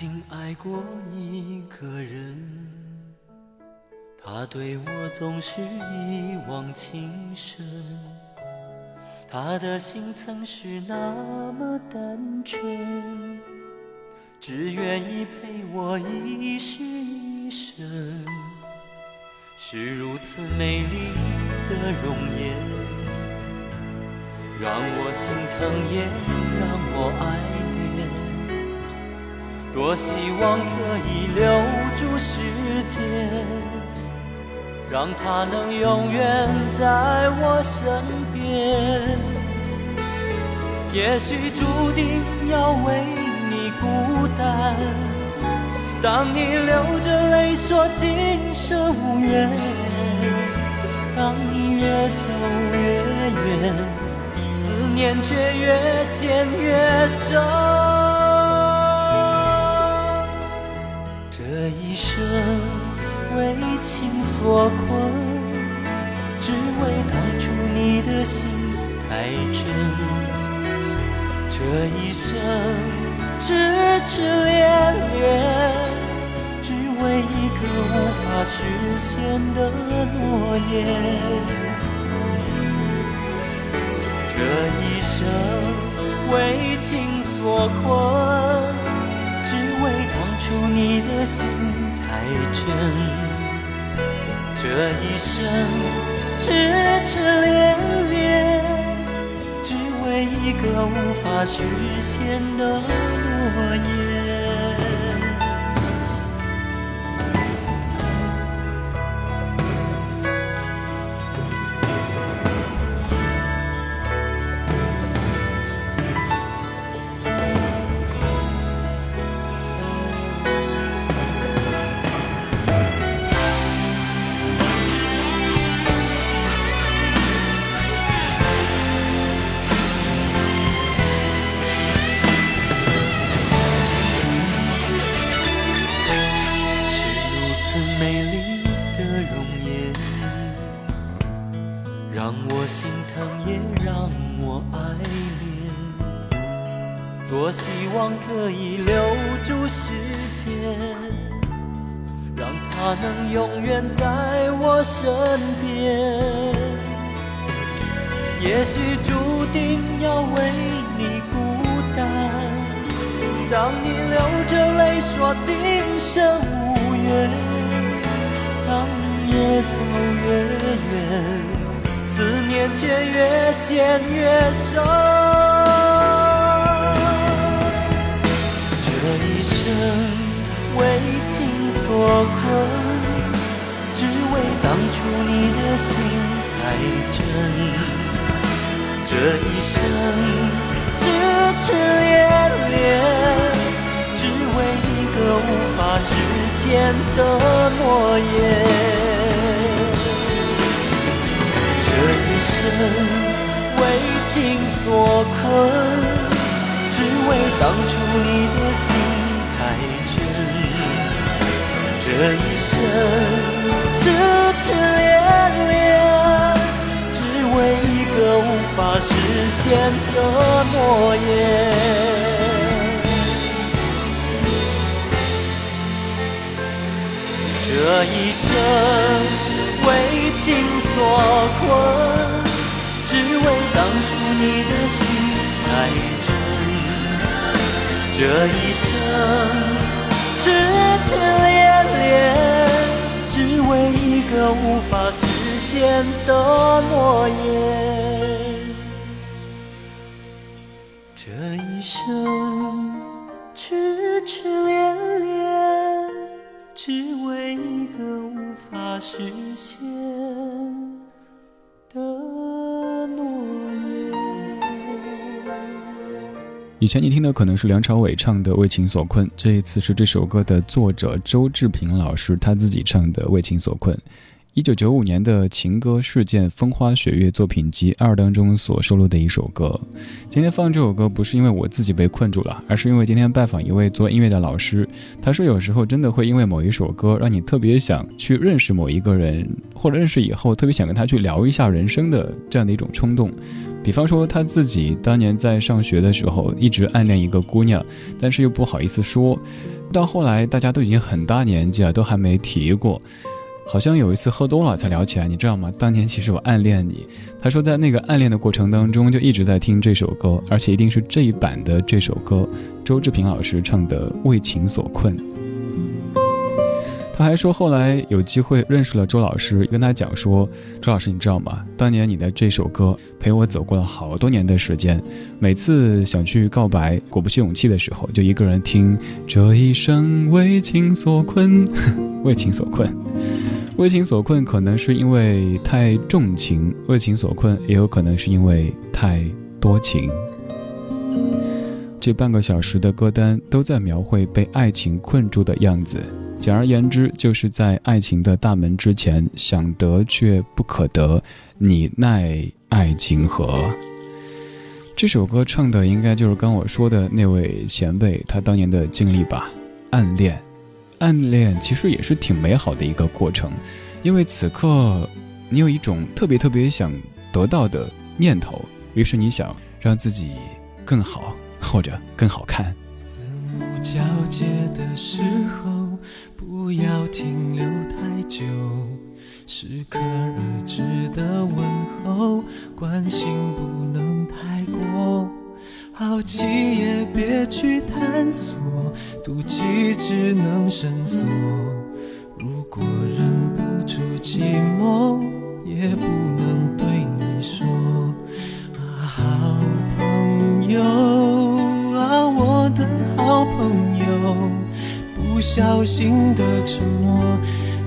经爱过一个人，他对我总是一往情深，他的心曾是那么单纯，只愿意陪我一世一生，是如此美丽的容颜，让我心疼也让我爱。多希望可以留住时间，让它能永远在我身边。也许注定要为你孤单，当你流着泪说今生无缘，当你越走越远，思念却越陷越深。一生为情所困，只为当初你的心太真。这一生痴痴恋恋，只为一个无法实现的诺言。这一生为情所困。只为当初你的心爱真，这一生痴痴恋恋，只为一个无法实现的诺言。他能永远在我身边也许注定要为你孤单当你流着泪说今生无缘当你越走越远思念却越陷越深。这一生为情所困，只为当初你的心太真，这一生痴痴恋恋，只为一个无法实现的诺言，这一生为情所困，只为当初你的心太真。这一生痴痴恋恋，只为一个无法实现的诺言。这一生为情所困，只为当初你的心太真。这一生。痴痴恋恋只为一个无法实现的诺言。这一生痴痴恋恋只为一个无法实现。以前你听的可能是梁朝伟唱的《为情所困》，这一次是这首歌的作者周志平老师他自己唱的《为情所困》。一九九五年的情歌事件风花雪月作品集二当中所收录的一首歌。今天放这首歌不是因为我自己被困住了，而是因为今天拜访一位做音乐的老师。他说有时候真的会因为某一首歌让你特别想去认识某一个人，或者认识以后特别想跟他去聊一下人生的这样的一种冲动。比方说他自己当年在上学的时候，一直暗恋一个姑娘，但是又不好意思说，到后来大家都已经很大年纪了，都还没提过。好像有一次喝多了才聊起来，你知道吗？当年其实我暗恋你。他说在那个暗恋的过程当中，就一直在听这首歌，而且一定是这一版的这首歌，周志平老师唱的《为情所困》。他还说后来有机会认识了周老师，跟他讲说：“周老师，你知道吗？当年你的这首歌陪我走过了好多年的时间，每次想去告白，鼓不起勇气的时候，就一个人听这一生为情所困，为情所困。”为情所困，可能是因为太重情；为情所困，也有可能是因为太多情。这半个小时的歌单都在描绘被爱情困住的样子。简而言之，就是在爱情的大门之前，想得却不可得，你奈爱情何？这首歌唱的应该就是刚我说的那位前辈他当年的经历吧，暗恋。暗恋其实也是挺美好的一个过程，因为此刻你有一种特别特别想得到的念头，于是你想让自己更好或者更好看。四目交接的时，不要停留太久，适可而止的问候，关心不能太过。好奇也别去探索，妒忌只能深锁。如果忍不住寂寞，也不不小心的沉默。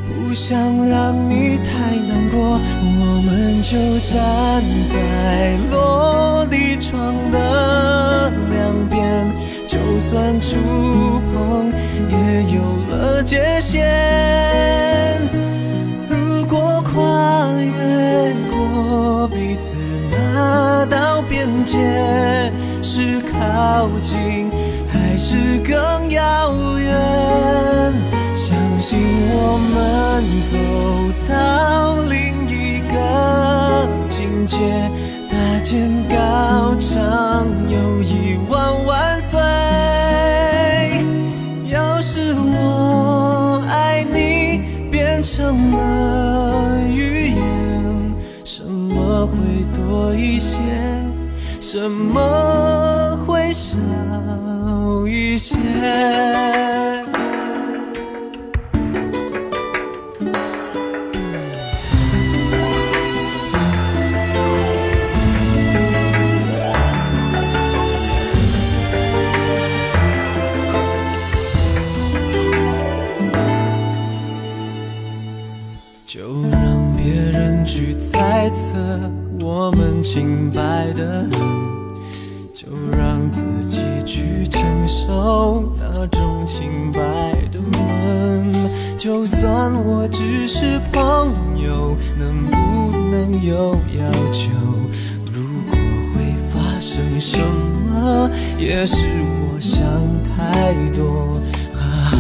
不想让你太难过，我们就站在落地窗的两边，就算触碰也有了界限。如果跨越过彼此那道边界，是靠近是更遥远？相信我们走到另一个境界，搭建高墙，友谊万万岁。要是我爱你变成了语言，什么会多一些？什么少一些。就让别人去猜测我们清白的就算我只是朋友，能不能有要求？如果会发生什么，也是我想太多。好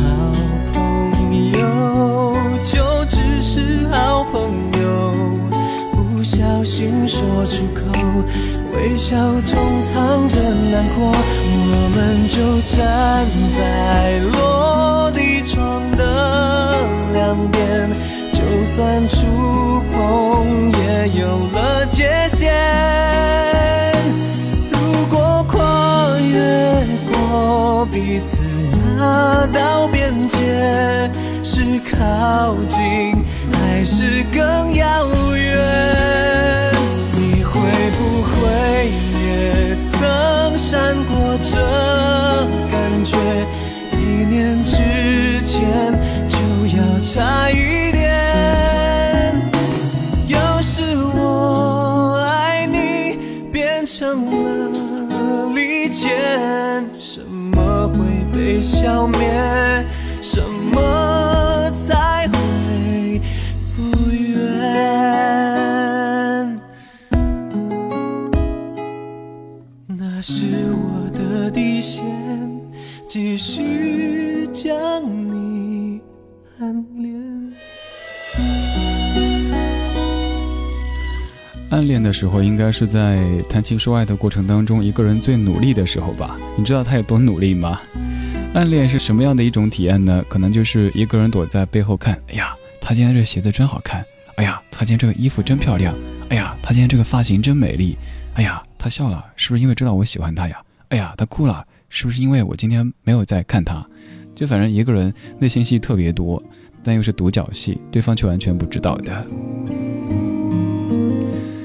朋友，就只是好朋友。不小心说出口，微笑中藏着难过。我们就站在落两边，就算触碰也有了界限。如果跨越过彼此那道边界，是靠近还是更遥远？下雨暗恋。的时候，应该是在谈情说爱的过程当中，一个人最努力的时候吧？你知道他有多努力吗？暗恋是什么样的一种体验呢？可能就是一个人躲在背后看，哎呀，他今天这鞋子真好看，哎呀，他今天这个衣服真漂亮，哎呀，他今天这个发型真美丽，哎呀，他笑了，是不是因为知道我喜欢他呀？哎呀，他哭了，是不是因为我今天没有在看他？就反正一个人内心戏特别多，但又是独角戏，对方却完全不知道的。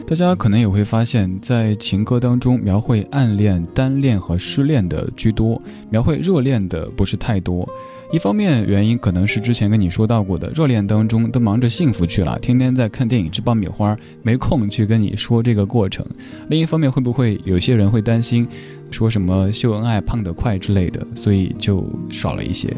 大家可能也会发现，在情歌当中，描绘暗恋、单恋和失恋的居多，描绘热恋的不是太多。一方面原因可能是之前跟你说到过的，热恋当中都忙着幸福去了，天天在看电影、吃爆米花，没空去跟你说这个过程。另一方面，会不会有些人会担心，说什么秀恩爱胖得快之类的，所以就少了一些。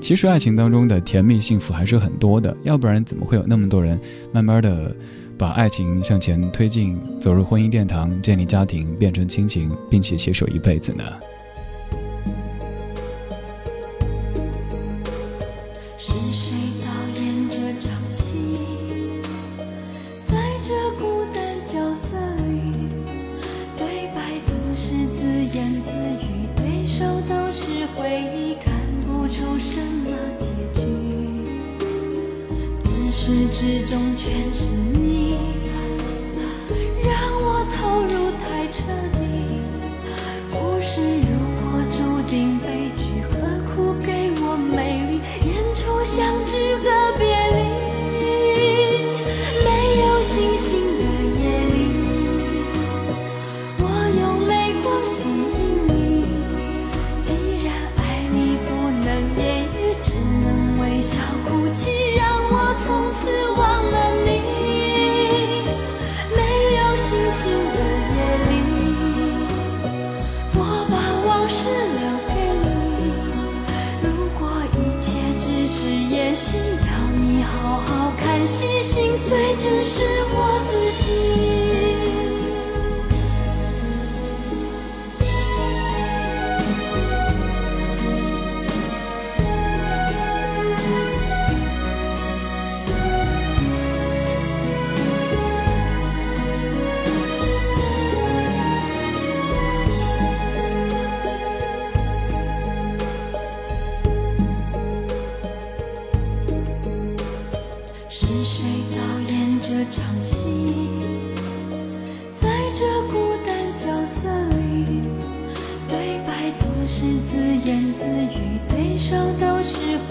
其实爱情当中的甜蜜幸福还是很多的，要不然怎么会有那么多人慢慢的？把爱情向前推进，走入婚姻殿堂，建立家庭，变成亲情，并且携手一辈子呢？是谁导演这场戏？在这孤单角色始至终全是你。叹息心碎，只是我自己。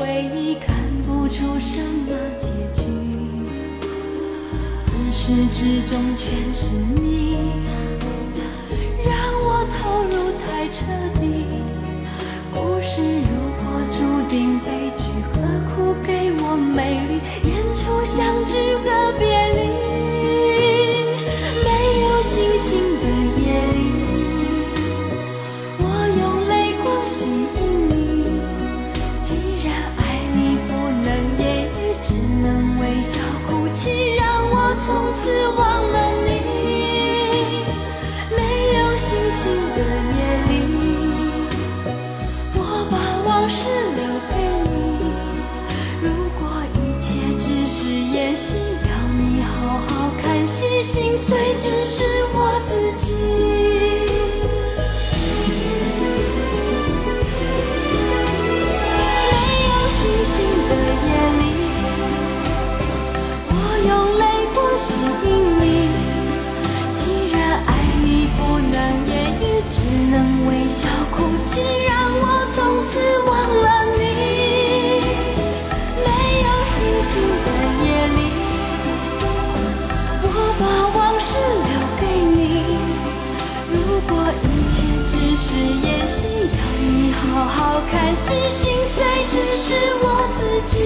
回忆，看不出什么结局。自始至终全是你。之中全是你，让我投入太彻底。故事如果注定悲剧，何苦给我美丽演出相聚和别离？是演戏，要你好好看戏，心碎只是我自己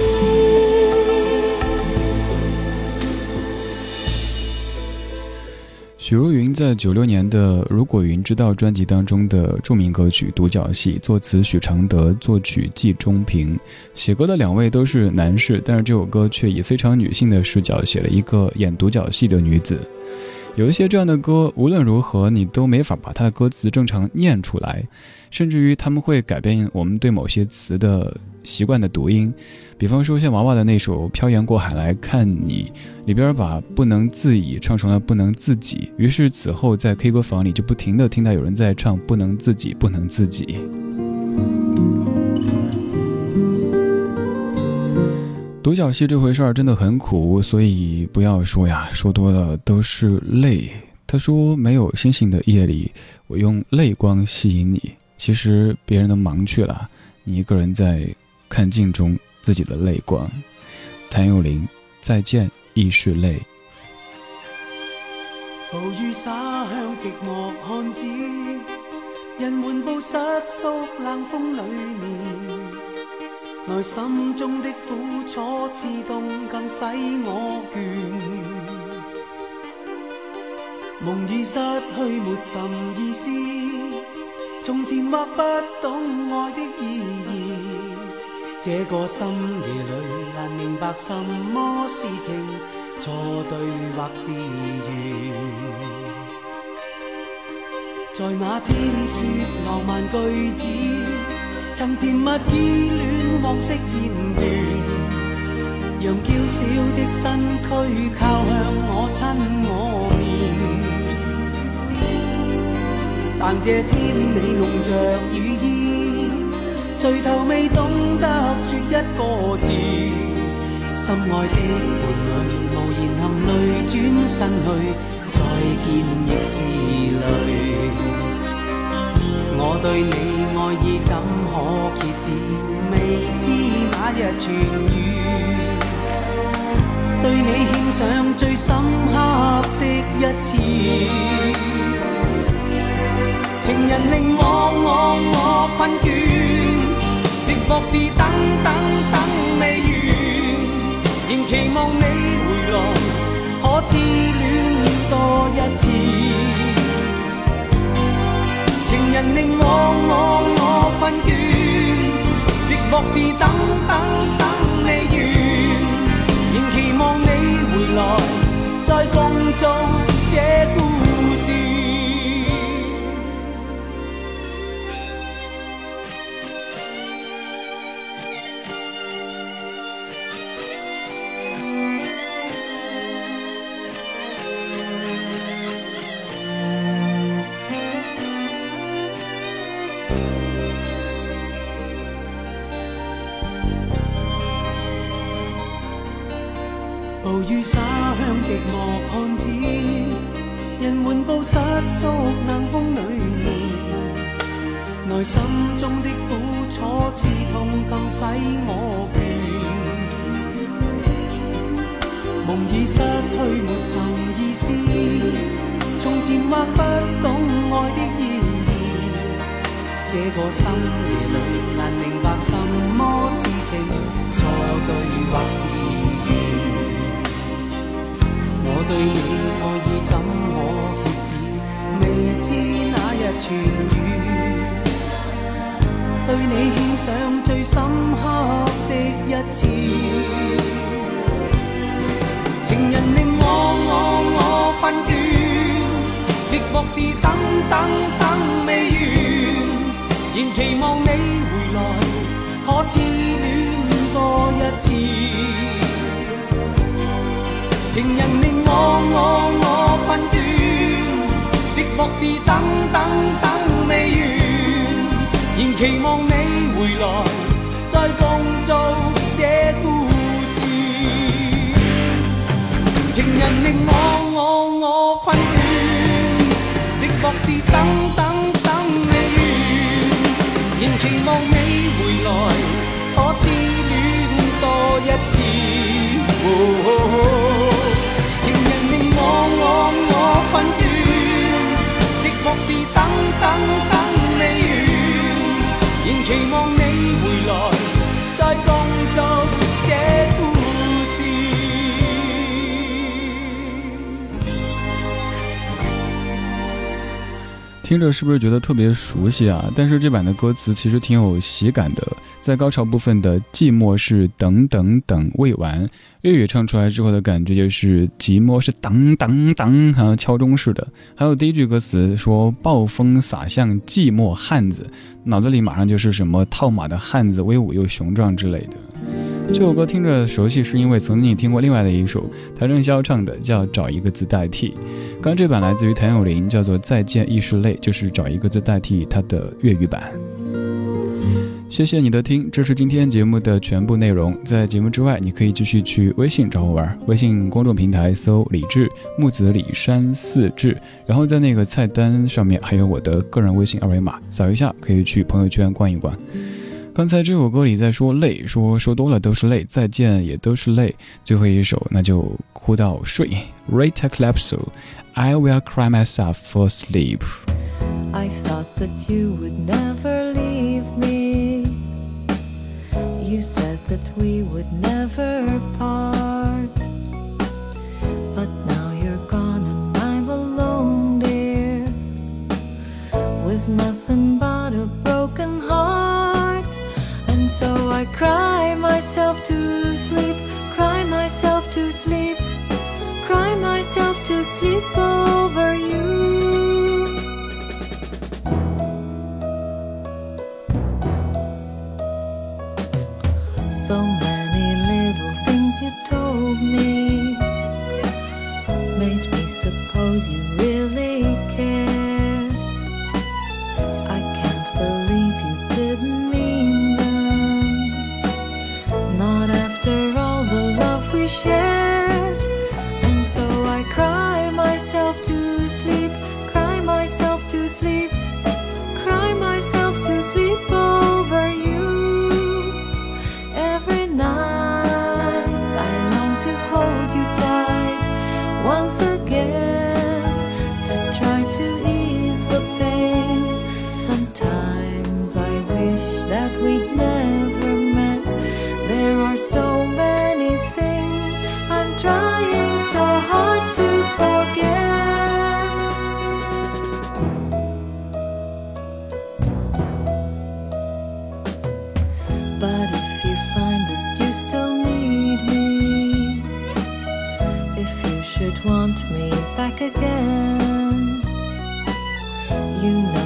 许茹芸在九六年的《如果云知道》专辑当中的著名歌曲《独角戏》，作词许常德，作曲季中平。写歌的两位都是男士，但是这首歌却以非常女性的视角写了一个演独角戏的女子。有一些这样的歌，无论如何你都没法把它的歌词正常念出来，甚至于他们会改变我们对某些词的习惯的读音。比方说像娃娃的那首《漂洋过海来看你》，里边把“不能自已”唱成了“不能自己”，于是此后在 K 歌房里就不停的听到有人在唱“不能自己，不能自己”。独角戏这回事儿真的很苦，所以不要说呀，说多了都是泪。他说没有星星的夜里，我用泪光吸引你。其实别人都忙去了，你一个人在看镜中自己的泪光。谭咏麟，再见亦是泪。暴雨洒向寂寞汉子，人满布失宿冷风里面。内心中的苦楚刺痛，更使我倦。梦已失去，没甚意思。从前或不懂爱的意义，这个深夜里难明白什么是情，错对或是缘。在那天说浪漫句子。曾甜蜜依恋往昔片段，让娇小的身躯靠向我亲我面。但这天你弄着雨衣，垂头未懂得说一个字。心爱的伴侣无言含泪转身去，再见亦是泪。我对你爱意怎可竭止？未知哪日痊愈。对你献上最深刻的一次。情人令我我我困倦，寂寞是等等等未完，仍期望你回来，可痴恋多一次。令我我我困倦，寂寞是等等痛更使我倦。梦已失去没甚意思，从前或不懂爱的意义，这个深夜里难明白什么是情，错对或是缘。我对你爱意怎可揭止？未知哪日痊愈。对你献上最深刻的一次。情人令我我我困倦，寂寞是等等等未完，仍期望你回来，可痴恋多一次。情人令我我我困倦，寂寞是等等等未完，仍期望你回来，再共做这故事。情人令我我我困倦，寂寞是等等等未完，仍期望你回来，可痴恋多一次。情人令我我我困倦，寂寞是等等等，期望听着是不是觉得特别熟悉啊？但是这版的歌词其实挺有喜感的，在高潮部分的寂寞是等等等未完，粤语唱出来之后的感觉就是寂寞是当当当，好像敲钟似的。还有第一句歌词说暴风洒向寂寞汉子，脑子里马上就是什么套马的汉子威武又雄壮之类的。这首歌听着熟悉，是因为曾经你听过另外的一首谭正宵唱的，叫找一个字代替。刚这版来自于谭咏麟，叫做再见亦是泪，就是找一个字代替它的粤语版。谢谢你的听，这是今天节目的全部内容。在节目之外，你可以继续去微信找我玩，微信公众平台搜李志木子李山四志，然后在那个菜单上面还有我的个人微信二维码，扫一下可以去朋友圈逛一逛。刚才这首歌里在说累，说说多了都是泪，再见也都是泪。最后一首那就哭到睡。Rita Calypso，I will cry myself for sleep。I thought that you would never leave me. You said that we would never part. But now you're gone and I'm alone, dear. With nothing should want me back again. You know.